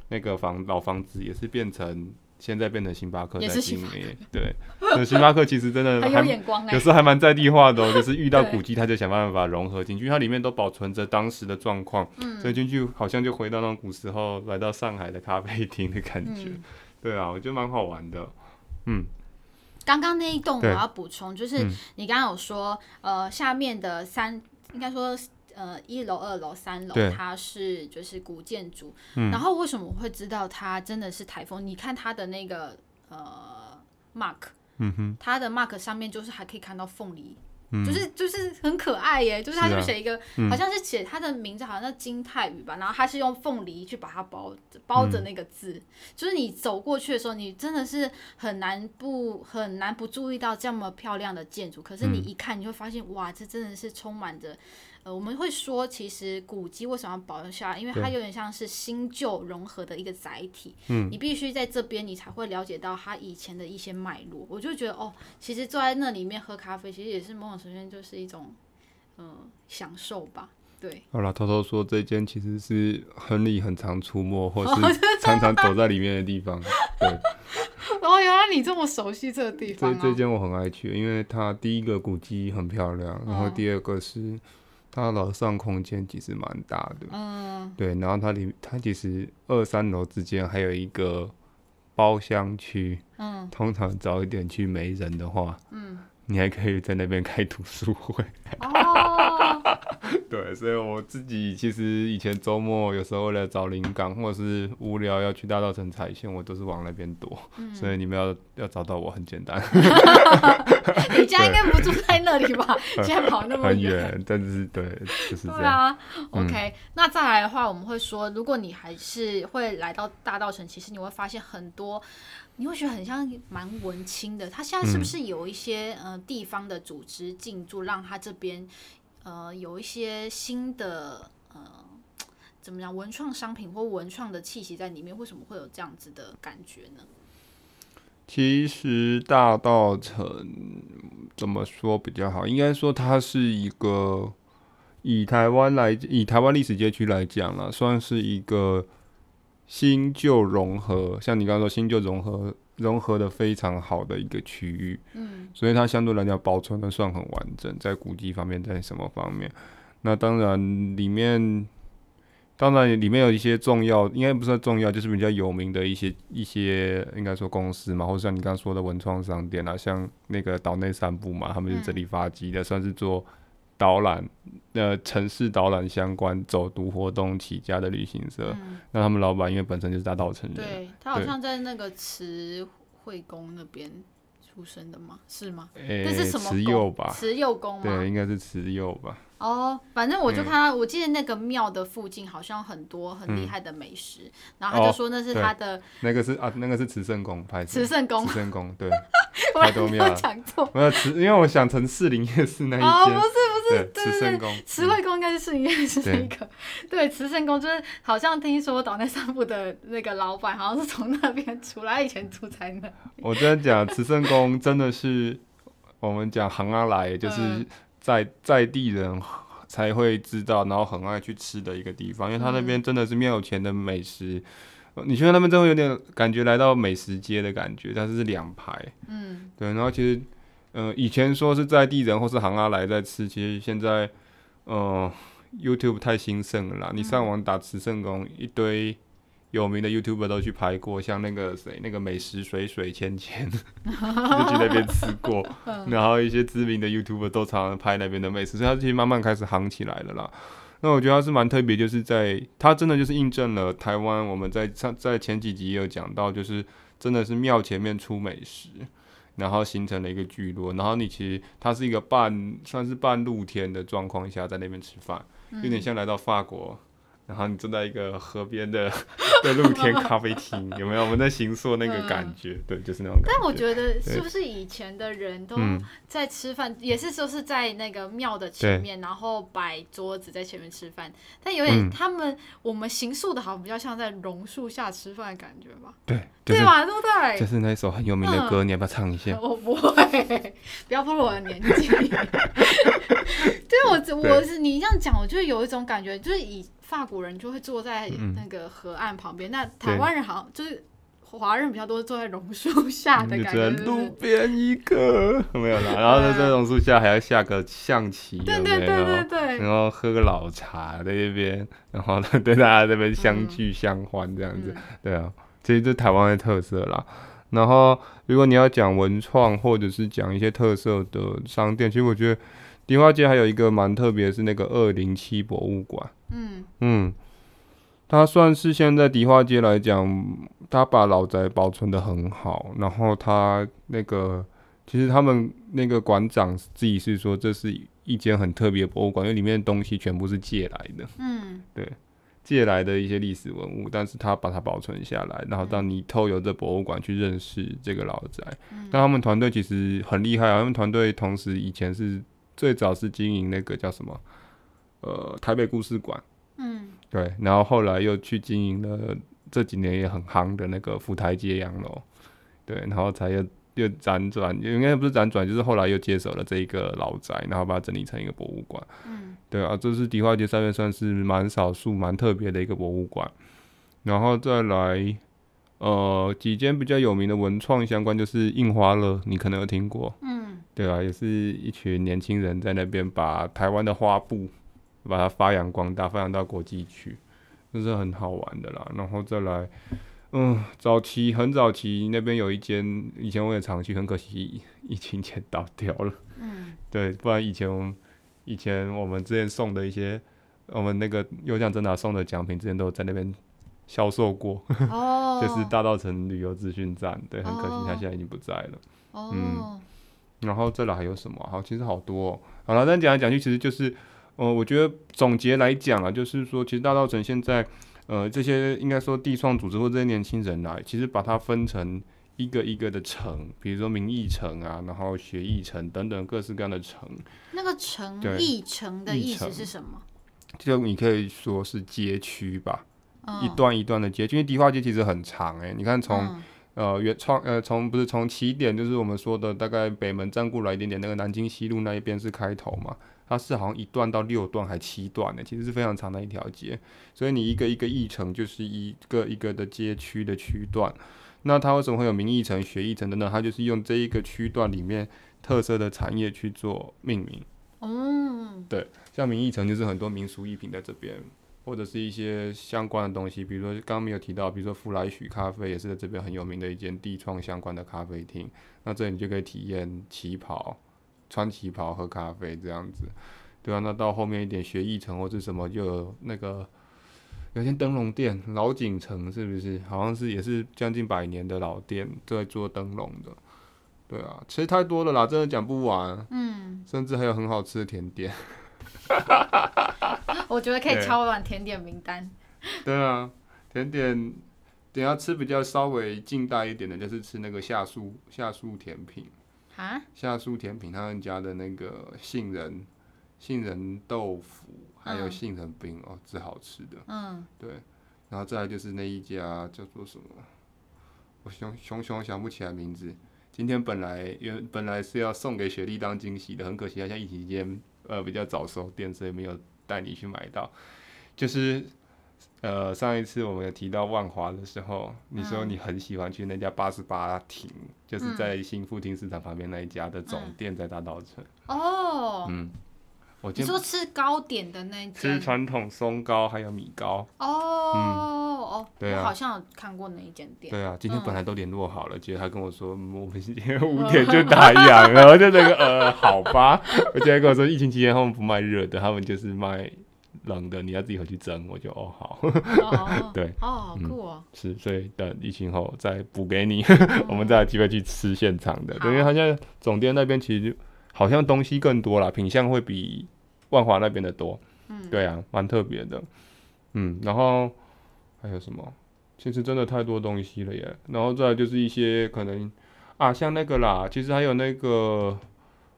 B: 那个房老房子，也是变成现在变成星巴克在经营。对，那星巴克其实真的还
A: 很有
B: 时候还蛮在地化的、哦，就是遇到古迹，他就想办法融合进去，因为它里面都保存着当时的状况，
A: 嗯、
B: 所以进去好像就回到那种古时候来到上海的咖啡厅的感觉。嗯、对啊，我觉得蛮好玩的。嗯，
A: 刚刚那一栋我要补充，就是你刚刚有说，嗯、呃，下面的三应该说呃一楼、二楼、三
B: 楼，
A: 它是就是古建筑。
B: 嗯、
A: 然后为什么我会知道它真的是台风？你看它的那个呃 mark。
B: 嗯哼，
A: 它的 mark 上面就是还可以看到凤梨，
B: 嗯、
A: 就是就是很可爱耶，就是他就写一个，
B: 啊嗯、
A: 好像是写他的名字，好像叫金泰宇吧，然后他是用凤梨去把它包包着那个字，嗯、就是你走过去的时候，你真的是很难不很难不注意到这么漂亮的建筑，可是你一看你会发现，嗯、哇，这真的是充满着。呃，我们会说，其实古迹为什么要保留下来？因为它有点像是新旧融合的一个载体。
B: 嗯，
A: 你必须在这边，你才会了解到它以前的一些脉络。我就觉得，哦，其实坐在那里面喝咖啡，其实也是某种程度就是一种，嗯、呃，享受吧。对，
B: 好了，偷偷说，这间其实是亨利很常出没，或是常常躲在里面的地方。对。
A: 哦，原来你这么熟悉这个地方。
B: 这这间我很爱去，因为它第一个古迹很漂亮，然后第二个是它楼上空间其实蛮大的。嗯。对，然后它里它其实二三楼之间还有一个包厢区。嗯。通常早一点去没人的话。嗯。你还可以在那边开读书会。哦。对，所以我自己其实以前周末有时候为了找灵感，或者是无聊要去大道城踩线，我都是往那边躲。嗯、所以你们要要找到我很简单。
A: 你家应该不住在那里吧？现在跑那
B: 么远。但是对，就是这样。
A: 对啊，OK、嗯。那再来的话，我们会说，如果你还是会来到大道城，其实你会发现很多，你会觉得很像蛮文青的。他现在是不是有一些、嗯、呃地方的组织进驻，让他这边？呃，有一些新的呃，怎么讲，文创商品或文创的气息在里面，为什么会有这样子的感觉呢？
B: 其实大稻城怎么说比较好？应该说它是一个以台湾来以台湾历史街区来讲了，算是一个新旧融合。像你刚刚说新旧融合。融合的非常好的一个区域，嗯，所以它相对来讲保存的算很完整，在古迹方面，在什么方面？那当然里面，当然里面有一些重要，应该不算重要，就是比较有名的一些一些，应该说公司嘛，或者像你刚刚说的文创商店啊，像那个岛内散步嘛，他们就这里发迹的，嗯、算是做。导览，呃，城市导览相关走读活动起家的旅行社，嗯、那他们老板因为本身就是大稻城人，
A: 对，他好像在那个慈惠宫那边。出生的吗？是吗？那、欸、是什么慈幼吧？慈幼宫吗？
B: 对，应该是慈幼吧。
A: 哦，反正我就看我记得那个庙的附近好像很多很厉害的美食，嗯、然后他就说那是他的。
B: 那个是啊，那个是慈圣宫拍。
A: 慈圣宫。
B: 慈圣宫对。
A: 太多庙了。讲错。
B: 没有慈，因为我想成士林夜市那一间。
A: 哦，不是不是，
B: 对，慈圣宫。
A: 慈惠宫应该是士林夜市那个。对，慈圣宫就是好像听说岛内散步的那个老板好像是从那边出来，以前住在那。
B: 我真的讲慈圣宫真的是。我们讲行啊来，就是在在地人才会知道，然后很爱去吃的一个地方，因为他那边真的是庙有钱的美食。你觉得那边真的有点感觉来到美食街的感觉，但是是两排，嗯，对。然后其实，嗯、呃，以前说是在地人或是行啊来在吃，其实现在，嗯、呃，YouTube 太兴盛了啦，你上网打慈圣宫一堆。有名的 YouTuber 都去拍过，像那个谁，那个美食水水芊芊，就去那边吃过。然后一些知名的 YouTuber 都常常拍那边的美食，所以它其实慢慢开始夯起来了啦。那我觉得它是蛮特别，就是在它真的就是印证了台湾我们在上在前几集也有讲到，就是真的是庙前面出美食，然后形成了一个聚落。然后你其实它是一个半算是半露天的状况下在那边吃饭，有点像来到法国。然后你坐在一个河边的的露天咖啡厅，有没有？我们在形 塑那个感觉，嗯、对，就是那种感觉。
A: 但我觉得是不是以前的人都在吃饭，对也是说是在那个庙的前面，然后摆桌子在前面吃饭。但有点他们、嗯、我们行宿的好像比较像在榕树下吃饭的感觉吧？
B: 对，
A: 就是、对吧？对不对？
B: 就是那首很有名的歌，嗯、你要不要唱一下？
A: 我不会，不要暴露我的年纪。对，我我是你这样讲，我就有一种感觉，就是以。法国人就会坐在那个河岸旁边，嗯、那台湾人好像就是华人比较多，坐在榕树下的感觉。
B: 路边一个 没有啦，然后呢，在榕树下还要下个象棋，对对对对对，然后喝个老茶在那边，然后呢，对大家这边相聚相欢这样子，嗯、对啊，这台湾的特色啦。然后如果你要讲文创或者是讲一些特色的商店，其实我觉得。迪化街还有一个蛮特别，是那个二零七博物馆。嗯嗯，它算是现在迪化街来讲，它把老宅保存的很好。然后它那个，其实他们那个馆长自己是说，这是一间很特别的博物馆，因为里面的东西全部是借来的。嗯，对，借来的一些历史文物，但是他把它保存下来，然后让你透过这博物馆去认识这个老宅。嗯，但他们团队其实很厉害啊，他们团队同时以前是。最早是经营那个叫什么，呃，台北故事馆，嗯，对，然后后来又去经营了这几年也很夯的那个福台街洋楼，对，然后才又又辗转，应该不是辗转，就是后来又接手了这一个老宅，然后把它整理成一个博物馆。
A: 嗯，
B: 对啊，这是迪化街上面算是蛮少数、蛮特别的一个博物馆。然后再来，呃，几间比较有名的文创相关，就是印花乐，你可能有听过。
A: 嗯，
B: 对啊，也是一群年轻人在那边把台湾的花布把它发扬光大，发扬到国际去，这是很好玩的啦。然后再来。嗯，早期很早期那边有一间，以前我也常去，很可惜疫情前倒掉了。
A: 嗯，
B: 对，不然以前我们以前我们之前送的一些，我们那个有奖征答送的奖品，之前都有在那边销售过。
A: 哦，
B: 就是大道城旅游资讯站，对，很可惜他现在已经不在了。
A: 哦，
B: 嗯，然后这里还有什么？好，其实好多哦。好了，但讲来讲去，其实就是，嗯、呃，我觉得总结来讲啊，就是说，其实大道城现在。呃，这些应该说地创组织或这些年轻人来，其实把它分成一个一个的城，比如说名义城啊，然后学艺城等等各式各样的城。
A: 那个城艺城的意思是什么？
B: 就你可以说是街区吧，
A: 哦，
B: 一段一段的街区，因为迪化街其实很长哎，欸，你看从，嗯、呃原创呃从不是从起点，就是我们说的大概北门站过来一点点，那个南京西路那一边是开头嘛。它是好像一段到六段还七段呢，其实是非常长的一条街，所以你一个一个议程就是一个一个的街区的区段。那它为什么会有民艺城、学义城等等？它就是用这一个区段里面特色的产业去做命名。
A: 嗯，
B: 对，像民艺城就是很多民俗艺品在这边，或者是一些相关的东西，比如说刚刚没有提到，比如说福来许咖啡也是在这边很有名的一间地创相关的咖啡厅。那这里你就可以体验旗袍。穿旗袍喝咖啡这样子，对啊，那到后面一点学艺城或是什么，就有那个有间灯笼店，老景城是不是？好像是也是将近百年的老店，都在做灯笼的。对啊，其实太多了啦，真的讲不完。
A: 嗯，
B: 甚至还有很好吃的甜点。
A: 我觉得可以敲碗甜点名单。
B: 对啊，甜点等下吃比较稍微近代一点的，就是吃那个夏树夏树甜品。
A: 啊，
B: 夏树甜品他们家的那个杏仁杏仁豆腐，还有杏仁冰、嗯、哦，最好吃的。
A: 嗯，
B: 对，然后再来就是那一家叫做什么，我熊熊熊想不起来名字。今天本来原本来是要送给雪莉当惊喜的，很可惜，好像疫情期间呃比较早收店，所以没有带你去买到。就是。呃，上一次我们有提到万华的时候，你说你很喜欢去那家八十八亭，就是在新富町市场旁边那一家的总店，在大稻埕。
A: 哦，
B: 嗯，我
A: 你说吃糕点的那家，
B: 吃传统松糕还有米糕。
A: 哦，嗯、哦，
B: 对啊，
A: 我好像有看过那一间店。
B: 对啊，今天本来都联络好了，结果他跟我说，我们今天五点就打烊了，我就那个呃，好吧。我今天跟我说，疫情期间他们不卖热的，他们就是卖。冷的你要自己回去蒸，我就哦好，
A: 哦。
B: 对，
A: 哦好酷哦，
B: 嗯、是，所以等疫情后再补给你，哦、我们再有机会去吃现场的，因为他现在总店那边其实好像东西更多啦，品相会比万华那边的多，
A: 嗯，
B: 对啊，蛮特别的，嗯，然后还有什么？其实真的太多东西了耶，然后再就是一些可能啊，像那个啦，其实还有那个。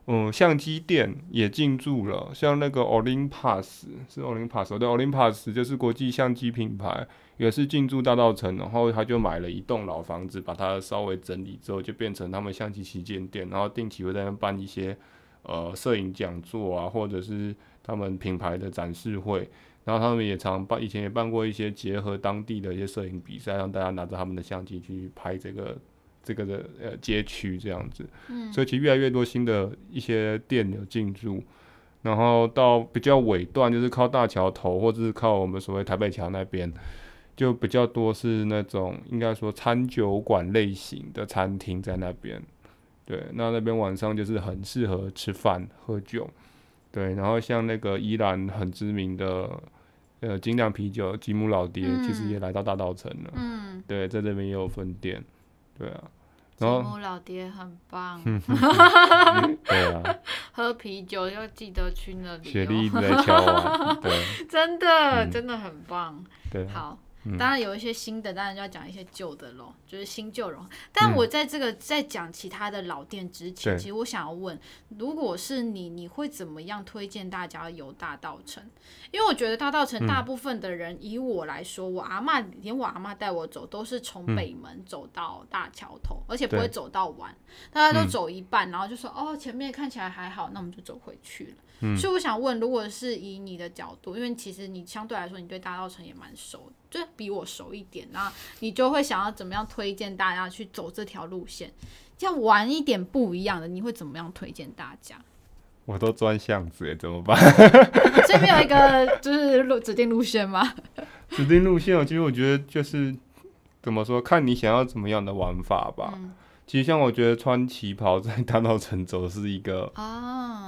B: 嗯，相机店也进驻了，像那个 Olympus 是 Olympus，对，Olympus 就是国际相机品牌，也是进驻大道城，然后他就买了一栋老房子，把它稍微整理之后，就变成他们相机旗舰店，然后定期会在那办一些呃摄影讲座啊，或者是他们品牌的展示会，然后他们也常办，以前也办过一些结合当地的一些摄影比赛，让大家拿着他们的相机去拍这个。这个的呃街区这样子，
A: 嗯，
B: 所以其实越来越多新的一些店有进驻，然后到比较尾段就是靠大桥头或者是靠我们所谓台北桥那边，就比较多是那种应该说餐酒馆类型的餐厅在那边，对，那那边晚上就是很适合吃饭喝酒，对，然后像那个宜兰很知名的呃精酿啤酒吉姆老爹，其实也来到大稻城了，
A: 嗯，
B: 对，在这边也有分店。对啊，
A: 然后吉姆老爹很棒，
B: 对啊，
A: 喝啤酒要记得去那里，
B: 雪莉一直在敲啊，对，
A: 真的、嗯、真的很棒。
B: 对，
A: 好，嗯、当然有一些新的，当然就要讲一些旧的喽，就是新旧融合。但我在这个在讲其他的老店之前，嗯、其实我想要问，如果是你，你会怎么样推荐大家游大稻城？因为我觉得大稻城大部分的人，以我来说，我阿嬷连我阿嬷带我走，都是从北门走到大桥头，嗯、而且不会走到完，大家都走一半，然后就说哦，前面看起来还好，那我们就走回去了。嗯、所以我想问，如果是以你的角度，因为其实你相对来说，你对大稻城也蛮熟，就比我熟一点，那你就会想要怎么样推荐大家去走这条路线，要玩一点不一样的，你会怎么样推荐大家？
B: 我都钻巷子哎，怎么办？
A: 这边有一个就是路指定路线吗？
B: 指定路线，其实我觉得就是怎么说，看你想要怎么样的玩法吧。嗯其实像我觉得穿旗袍在大道城走是一个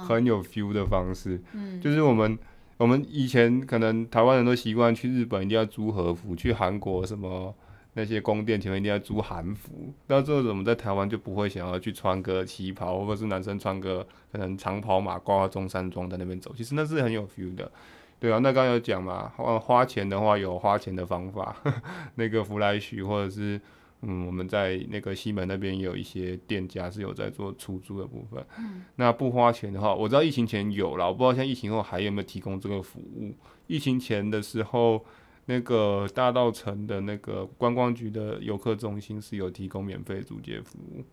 B: 很有 feel 的方式，就是我们我们以前可能台湾人都习惯去日本一定要租和服，去韩国什么那些宫殿前面一定要租韩服，到最后我们在台湾就不会想要去穿个旗袍，或者是男生穿个可能长袍马褂、中山装在那边走，其实那是很有 feel 的，对啊，那刚刚有讲嘛，花花钱的话有花钱的方法，那个福来许或者是。嗯，我们在那个西门那边也有一些店家是有在做出租的部分。嗯，那不花钱的话，我知道疫情前有了，我不知道现在疫情后还有没有提供这个服务。疫情前的时候，那个大道城的那个观光局的游客中心是有提供免费租借服务。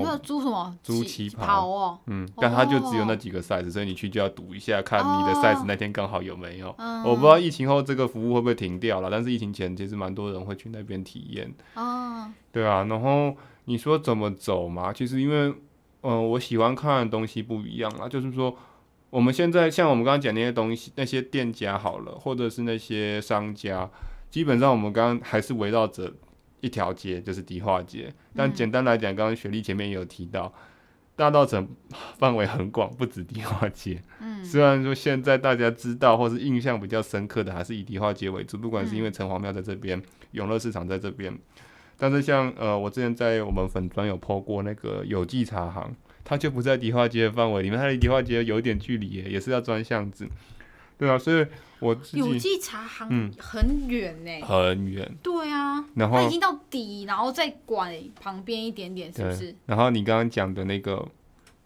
B: 但我
A: 租什么？
B: 租旗袍哦。嗯，但它就只有那几个 size，所以你去就要赌一下，看你的 size 那天刚好有没有。我不知道疫情后这个服务会不会停掉了，但是疫情前其实蛮多人会去那边体验。哦。对啊，然后你说怎么走嘛？其实因为，嗯，我喜欢看的东西不一样啊。就是说，我们现在像我们刚刚讲那些东西，那些店家好了，或者是那些商家，基本上我们刚刚还是围绕着。一条街就是迪化街，但简单来讲，刚刚雪莉前面也有提到，嗯、大道城范围很广，不止迪化街。嗯，虽然说现在大家知道或是印象比较深刻的还是以迪化街为主，不管是因为城隍庙在这边，嗯、永乐市场在这边，但是像呃，我之前在我们粉专有 po 过那个有机茶行，它就不在迪化街的范围里面，它离迪化街有一点距离耶，也是要钻巷子。对啊，所以我自己
A: 有机茶行很远呢、欸嗯，
B: 很远。
A: 对啊，然后它已经到底，然后再拐旁边一点点，是不是？
B: 然后你刚刚讲的那个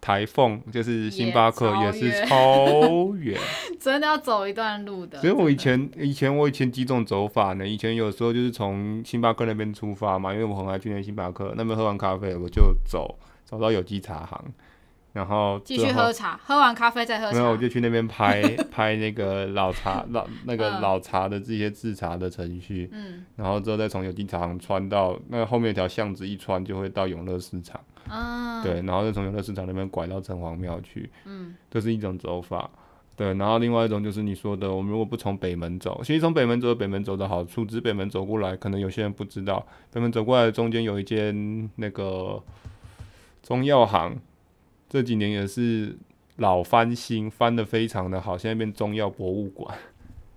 B: 台凤，就是星巴克，也是超远，
A: 真的要走一段路的。
B: 所以我以前以前我以前几种走法呢？以前有时候就是从星巴克那边出发嘛，因为我很爱去那星巴克那边喝完咖啡，我就走走到有机茶行。然后
A: 继续喝茶，喝完咖啡再喝茶。
B: 然后我就去那边拍 拍那个老茶老那个老茶的这些制茶的程序。嗯。然后之后再从有机茶行穿到那个后面一条巷子，一穿就会到永乐市场。嗯。对，然后再从永乐市场那边拐到城隍庙去。嗯。这是一种走法。对，然后另外一种就是你说的，我们如果不从北门走，其实从北门走，北门走的好处，只是北门走过来，可能有些人不知道，北门走过来中间有一间那个中药行。这几年也是老翻新，翻得非常的好，现在变中药博物馆。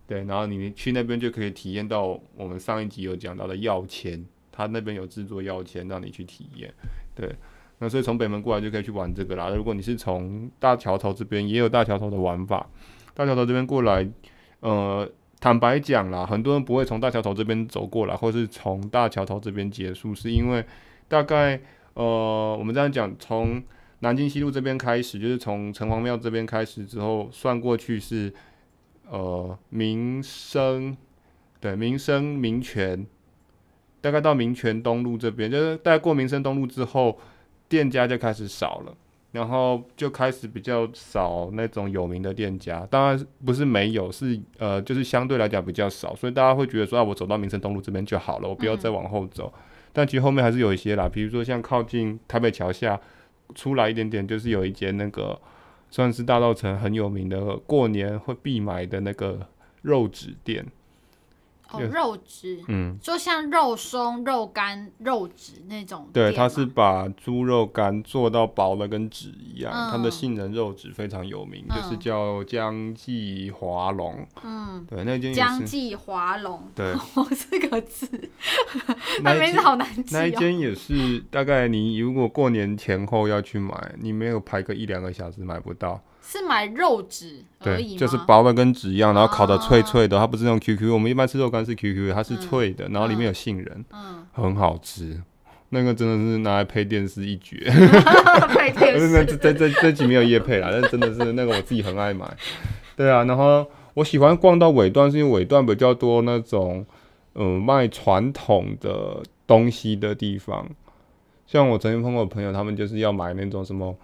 B: 对，然后你去那边就可以体验到我们上一集有讲到的药签，他那边有制作药签让你去体验。对，那所以从北门过来就可以去玩这个啦。如果你是从大桥头这边，也有大桥头的玩法。大桥头这边过来，呃，坦白讲啦，很多人不会从大桥头这边走过来，或是从大桥头这边结束，是因为大概呃，我们这样讲从。南京西路这边开始，就是从城隍庙这边开始之后，算过去是，呃，民生，对，民生民权，大概到民权东路这边，就是大概过民生东路之后，店家就开始少了，然后就开始比较少那种有名的店家，当然不是没有，是呃，就是相对来讲比较少，所以大家会觉得说，啊，我走到民生东路这边就好了，我不要再往后走。嗯、但其实后面还是有一些啦，比如说像靠近台北桥下。出来一点点，就是有一间那个算是大道城很有名的，过年会必买的那个肉纸店。
A: 哦，肉质，嗯，就像肉松、肉干、肉质那种。
B: 对，它是把猪肉干做到薄的跟纸一样，它的杏仁肉质非常有名，就是叫江记华龙。嗯，对，那间
A: 江记华龙，
B: 对，
A: 这个字，那 名字好难记。
B: 那一间也是，大概你如果过年前后要去买，你没有排个一两个小时买不到。
A: 是买肉质而已？
B: 对，就是薄的跟纸一样，然后烤的脆脆的，它不是那种 QQ。我们一般吃肉干。是 QQ，它是脆的，嗯、然后里面有杏仁，
A: 嗯，
B: 很好吃。那个真的是拿来配电视一绝，
A: 配电视。
B: 那这这这集没有夜配啦，但真的是那个我自己很爱买。对啊，然后我喜欢逛到尾段，是因为尾段比较多那种嗯卖传统的东西的地方。像我曾经碰过朋友，他们就是要买那种什么，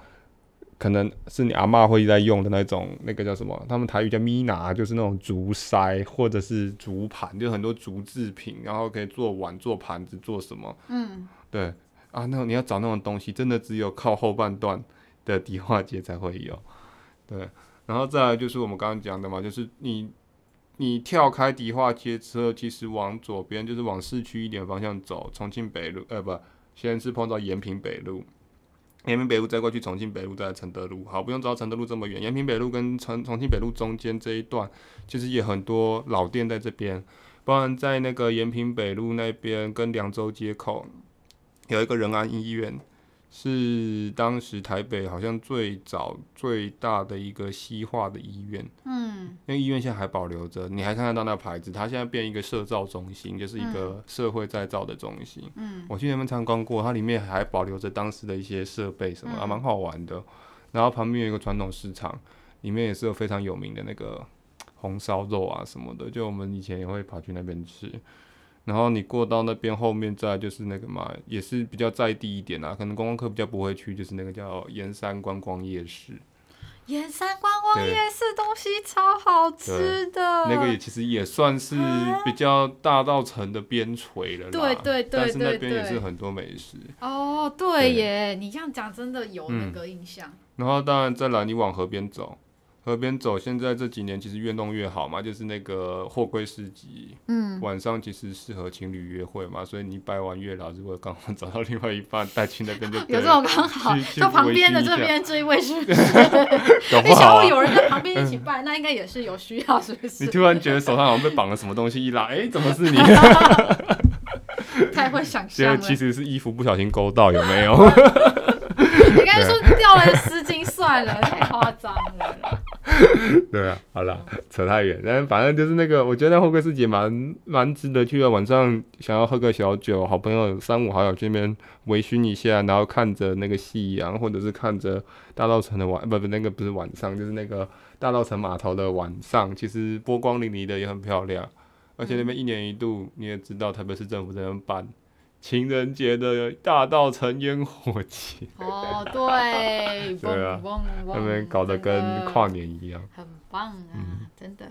B: 可能是你阿嬷会在用的那种，那个叫什么？他们台语叫米拿，就是那种竹筛或者是竹盘，就很多竹制品，然后可以做碗、做盘子、做什么？
A: 嗯。
B: 对啊，那你要找那种东西，真的只有靠后半段的迪化街才会有。对，然后再来就是我们刚刚讲的嘛，就是你你跳开迪化街之后，其实往左边就是往市区一点方向走，重庆北路，呃，不，先是碰到延平北路，延平北路再过去重庆北路，再来承德路。好，不用走到承德路这么远，延平北路跟重重庆北路中间这一段，其实也很多老店在这边，包含在那个延平北路那边跟凉州街口。有一个仁安医院，是当时台北好像最早最大的一个西化的医院。
A: 嗯，
B: 那个医院现在还保留着，你还看得到那牌子。它现在变一个社造中心，就是一个社会再造的中心。
A: 嗯，
B: 我去那边参观过，它里面还保留着当时的一些设备什么，还蛮好玩的。然后旁边有一个传统市场，里面也是有非常有名的那个红烧肉啊什么的，就我们以前也会跑去那边吃。然后你过到那边后面，再就是那个嘛，也是比较在地一点啊，可能观光客比较不会去，就是那个叫盐山观光夜市。
A: 盐山观光夜市东西超好吃的，
B: 那个也其实也算是比较大稻城的边陲了啦。
A: 对对对，对，
B: 但是那边也是很多美食。
A: 哦，对耶，你这样讲真的有那个印象。
B: 嗯、然后当然再来，你往河边走。河边走，现在这几年其实越弄越好嘛，就是那个货柜市集，
A: 嗯，
B: 晚上其实适合情侣约会嘛，所以你拜完月老，如果刚好找到另外一半带去那边就
A: 有这种刚好，就旁边的这边这一位是，
B: 你想要
A: 有人在旁边一起拜，那应该也是有需要，是不是？
B: 你突然觉得手上好像被绑了什么东西，一拉，哎，怎么是你？
A: 太会想象了，
B: 其实是衣服不小心勾到，有没有？
A: 应该说掉了丝巾算了，太夸张了。
B: 对啊，好了，扯太远。但反正就是那个，我觉得那货柜市集蛮蛮值得去的。晚上想要喝个小酒，好朋友三五好友这边微醺一下，然后看着那个夕阳，或者是看着大稻城的晚，不不，那个不是晚上，就是那个大稻城码头的晚上，其实波光粼粼的，也很漂亮。而且那边一年一度，你也知道，特别是政府这边办。情人节的大稻城烟火节
A: 哦，对，
B: 对啊，他们搞得跟跨年一样，
A: 很棒啊，嗯、真的。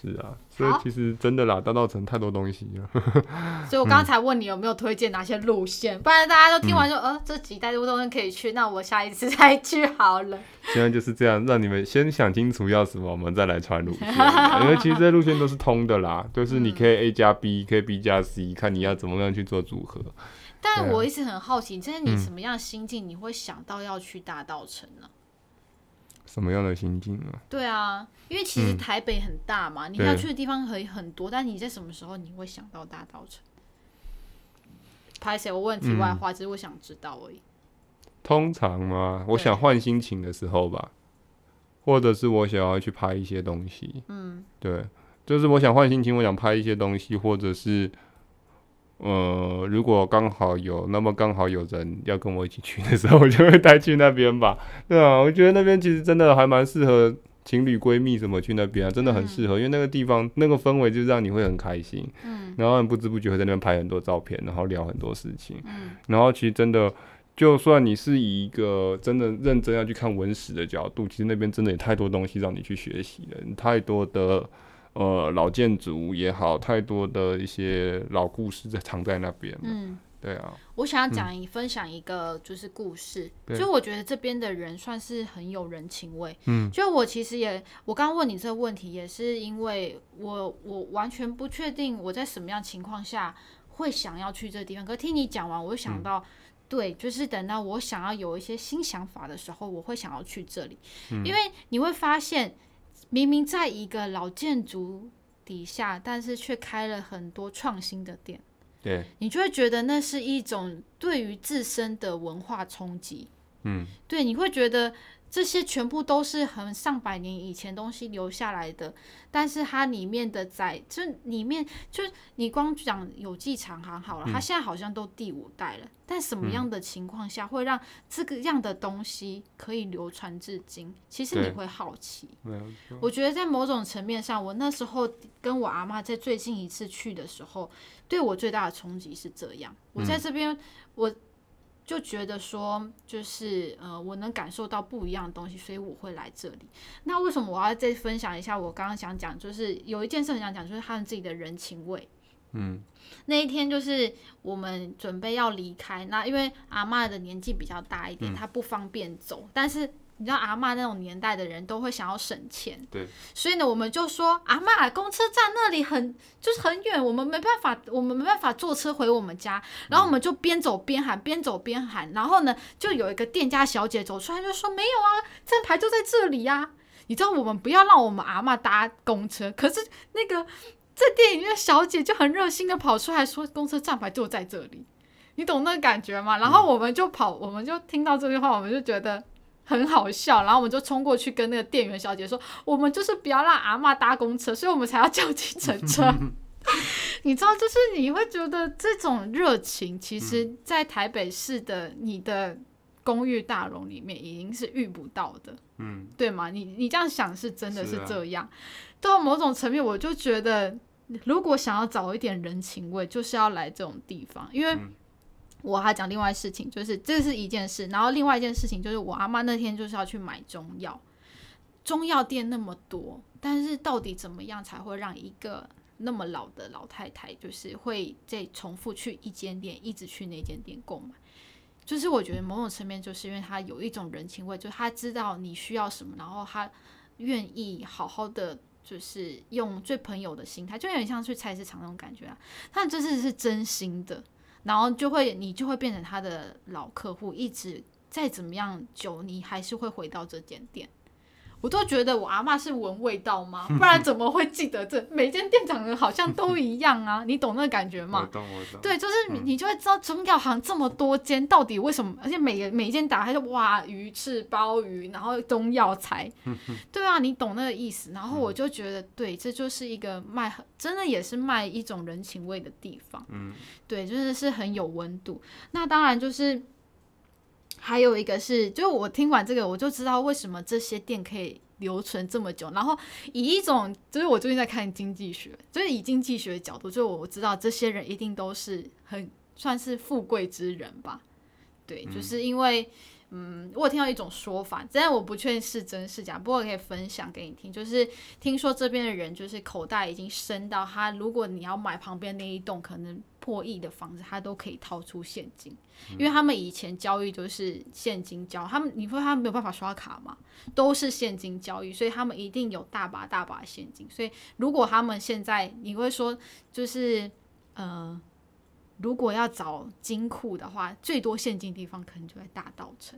B: 是啊，所以其实真的啦，大道城太多东西了。
A: 所以我刚才问你有没有推荐哪些路线，嗯、不然大家都听完说，呃、嗯，这几带路东西可以去，那我下一次再去好了。
B: 现在就是这样，让你们先想清楚要什么，我们再来传路线。因为其实这路线都是通的啦，就是你可以 A 加 B，可以 B 加 C，看你要怎么样去做组合。
A: 但我一直很好奇，就是你什么样的心境，你会想到要去大道城呢？
B: 什么样的心境啊？
A: 对啊，因为其实台北很大嘛，嗯、你要去的地方可以很多，但你在什么时候你会想到大稻城？拍谁？我问题外话，只是我想知道而已。
B: 通常嘛，我想换心情的时候吧，或者是我想要去拍一些东西。
A: 嗯，
B: 对，就是我想换心情，我想拍一些东西，或者是。呃，如果刚好有，那么刚好有人要跟我一起去的时候，我就会带去那边吧。对啊，我觉得那边其实真的还蛮适合情侣闺蜜什么去那边啊，真的很适合，嗯、因为那个地方那个氛围就让你会很开心。
A: 嗯，
B: 然后你不知不觉会在那边拍很多照片，然后聊很多事情。
A: 嗯，
B: 然后其实真的，就算你是以一个真的认真要去看文史的角度，其实那边真的有太多东西让你去学习了，太多的。呃，老建筑也好，太多的一些老故事在藏在那边。
A: 嗯，
B: 对啊。
A: 我想要讲一、嗯、分享一个就是故事，就我觉得这边的人算是很有人情味。
B: 嗯，
A: 就我其实也，我刚问你这个问题，也是因为我我完全不确定我在什么样情况下会想要去这个地方。可是听你讲完，我就想到，嗯、对，就是等到我想要有一些新想法的时候，我会想要去这里，
B: 嗯、
A: 因为你会发现。明明在一个老建筑底下，但是却开了很多创新的店。
B: 对，
A: 你就会觉得那是一种对于自身的文化冲击。
B: 嗯，
A: 对，你会觉得这些全部都是很上百年以前东西留下来的，但是它里面的在就里面就你光讲有记长行好了，它现在好像都第五代了，但什么样的情况下会让这个样的东西可以流传至今？其实你会好奇。我觉得在某种层面上，我那时候跟我阿妈在最近一次去的时候，对我最大的冲击是这样。我在这边我。就觉得说，就是呃，我能感受到不一样的东西，所以我会来这里。那为什么我要再分享一下？我刚刚想讲，就是有一件事很想讲，就是他们自己的人情味。嗯，那一天就是我们准备要离开，那因为阿嬷的年纪比较大一点，她不方便走，但是。你知道阿嬷那种年代的人都会想要省钱，
B: 对，
A: 所以呢，我们就说阿嬷，公车站那里很就是很远，我们没办法，我们没办法坐车回我们家，然后我们就边走边喊，边走边喊，然后呢，就有一个店家小姐走出来就说没有啊，站牌就在这里呀、啊。你知道我们不要让我们阿嬷搭公车，可是那个在电影院小姐就很热心的跑出来说公车站牌就在这里，你懂那个感觉吗？然后我们就跑，我们就听到这句话，我们就觉得。很好笑，然后我们就冲过去跟那个店员小姐说：“我们就是不要让阿嬷搭公车，所以我们才要叫计程车。”你知道，就是你会觉得这种热情，其实，在台北市的你的公寓大楼里面已经是遇不到的，嗯，对吗？你你这样想是真的是这样。啊、到某种层面，我就觉得，如果想要找一点人情味，就是要来这种地方，因为。我还讲另外事情，就是这是一件事，然后另外一件事情就是我阿妈那天就是要去买中药，中药店那么多，但是到底怎么样才会让一个那么老的老太太，就是会再重复去一间店，一直去那间店购买？就是我觉得某种层面，就是因为他有一种人情味，就是他知道你需要什么，然后他愿意好好的，就是用最朋友的心态，就有点像去菜市场那种感觉啊，他这是是真心的。然后就会，你就会变成他的老客户，一直再怎么样久，你还是会回到这间店。我都觉得我阿嬷是闻味道吗？不然怎么会记得这每间店长得好像都一样啊？你懂那个感觉吗？
B: 我懂，我懂。
A: 对，就是你就会知道中药行这么多间，到底为什么？而且每个每一间打开就哇，鱼翅、鲍鱼，然后中药材。对啊，你懂那个意思。然后我就觉得，对，这就是一个卖，真的也是卖一种人情味的地方。嗯，对，真的是很有温度。那当然就是。还有一个是，就是我听完这个，我就知道为什么这些店可以留存这么久。然后以一种，就是我最近在看经济学，就是以经济学的角度，就我知道这些人一定都是很算是富贵之人吧。对，就是因为。嗯，我有听到一种说法，虽然我不确定是真是假，不过我可以分享给你听。就是听说这边的人，就是口袋已经深到他，如果你要买旁边那一栋可能破亿的房子，他都可以掏出现金，因为他们以前交易就是现金交，他们你说他没有办法刷卡嘛，都是现金交易，所以他们一定有大把大把现金。所以如果他们现在，你会说就是呃。如果要找金库的话，最多现金地方可能就在大稻城。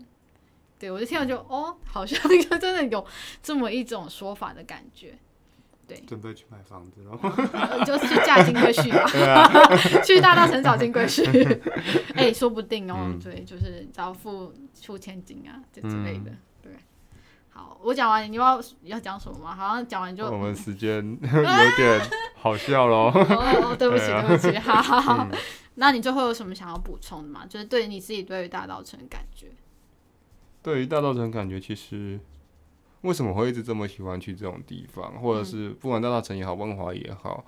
A: 对，我就听到就哦，好像 就真的有这么一种说法的感觉。对，
B: 准备去买房子了，
A: 嗯、就去嫁金龟婿吧，去大道城找金龟婿。哎、欸，说不定哦，嗯、对，就是找付出千金啊，这之类的。嗯、对，好，我讲完，你要要讲什么吗？好像讲完就。我
B: 们时间有点好笑喽。
A: 哦，对不起，对不起，好好好。嗯那你最后有什么想要补充的吗？就是对你自己对于大道城的感觉。
B: 对于大道城感觉，其实为什么会一直这么喜欢去这种地方，或者是不管大大城也好，万华也好，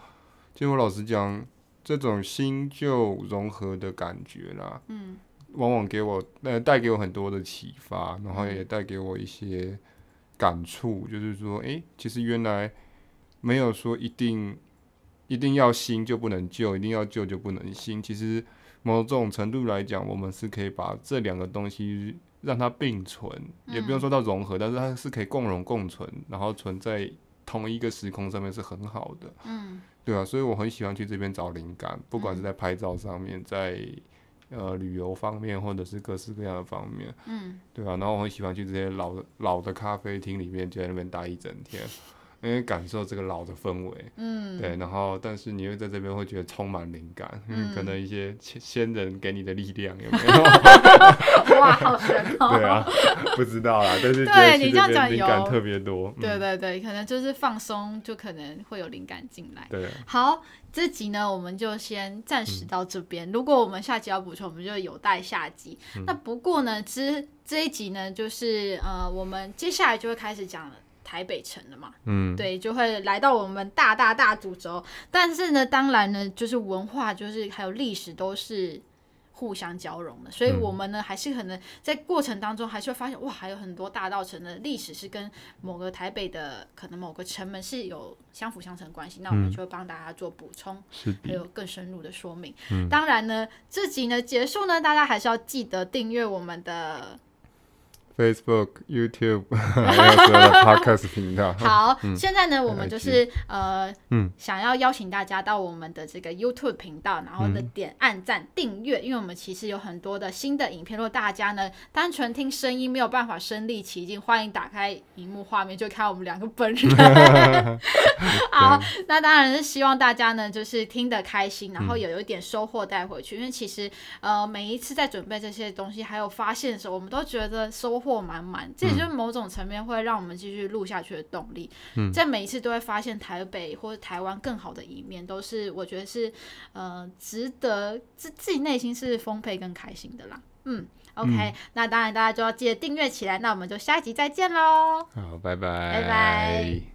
B: 就我老实讲，这种新旧融合的感觉啦，嗯，往往给我呃带给我很多的启发，然后也带给我一些感触，就是说，诶、欸，其实原来没有说一定。一定要新就不能旧，一定要旧就不能新。其实某种程度来讲，我们是可以把这两个东西让它并存，嗯、也不用说到融合，但是它是可以共荣共存，然后存在同一个时空上面是很好的。嗯，对啊，所以我很喜欢去这边找灵感，不管是在拍照上面，在呃旅游方面，或者是各式各样的方面。嗯，对啊，然后我很喜欢去这些老老的咖啡厅里面，就在那边待一整天。因为感受这个老的氛围，
A: 嗯，
B: 对，然后但是你又在这边会觉得充满灵感，嗯，可能一些先人给你的力量有没有？
A: 哇，好神哦！
B: 对啊，不知道啦，但是
A: 对你这样讲
B: 灵感特别多，
A: 对对对，可能就是放松，就可能会有灵感进来。
B: 对，
A: 好，这集呢，我们就先暂时到这边。如果我们下集要补充，我们就有待下集。那不过呢，之这一集呢，就是呃，我们接下来就会开始讲了。台北城了嘛，
B: 嗯，
A: 对，就会来到我们大大大主轴。但是呢，当然呢，就是文化，就是还有历史都是互相交融的。所以，我们呢，还是可能在过程当中，还是会发现，哇，还有很多大道城的历史是跟某个台北的可能某个城门是有相辅相成关系。那我们就会帮大家做补充，还有更深入的说明。当然呢，这集呢结束呢，大家还是要记得订阅我们的。
B: Facebook、YouTube 还有所有的 Podcast 频道。
A: 好，嗯、现在呢，我们就是呃，嗯、想要邀请大家到我们的这个 YouTube 频道，然后呢点按赞、订阅，因为我们其实有很多的新的影片。如果大家呢单纯听声音没有办法身临其境，欢迎打开荧幕画面就看我们两个本人。好，那当然是希望大家呢就是听得开心，然后有有一点收获带回去。嗯、因为其实呃每一次在准备这些东西还有发现的时候，我们都觉得收。货满满，这也就是某种层面会让我们继续录下去的动力。嗯，在每一次都会发现台北或者台湾更好的一面，都是我觉得是呃值得自自己内心是丰沛跟开心的啦。嗯，OK，嗯，那当然大家就要记得订阅起来。那我们就下一集再见喽。
B: 好，拜拜，
A: 拜拜。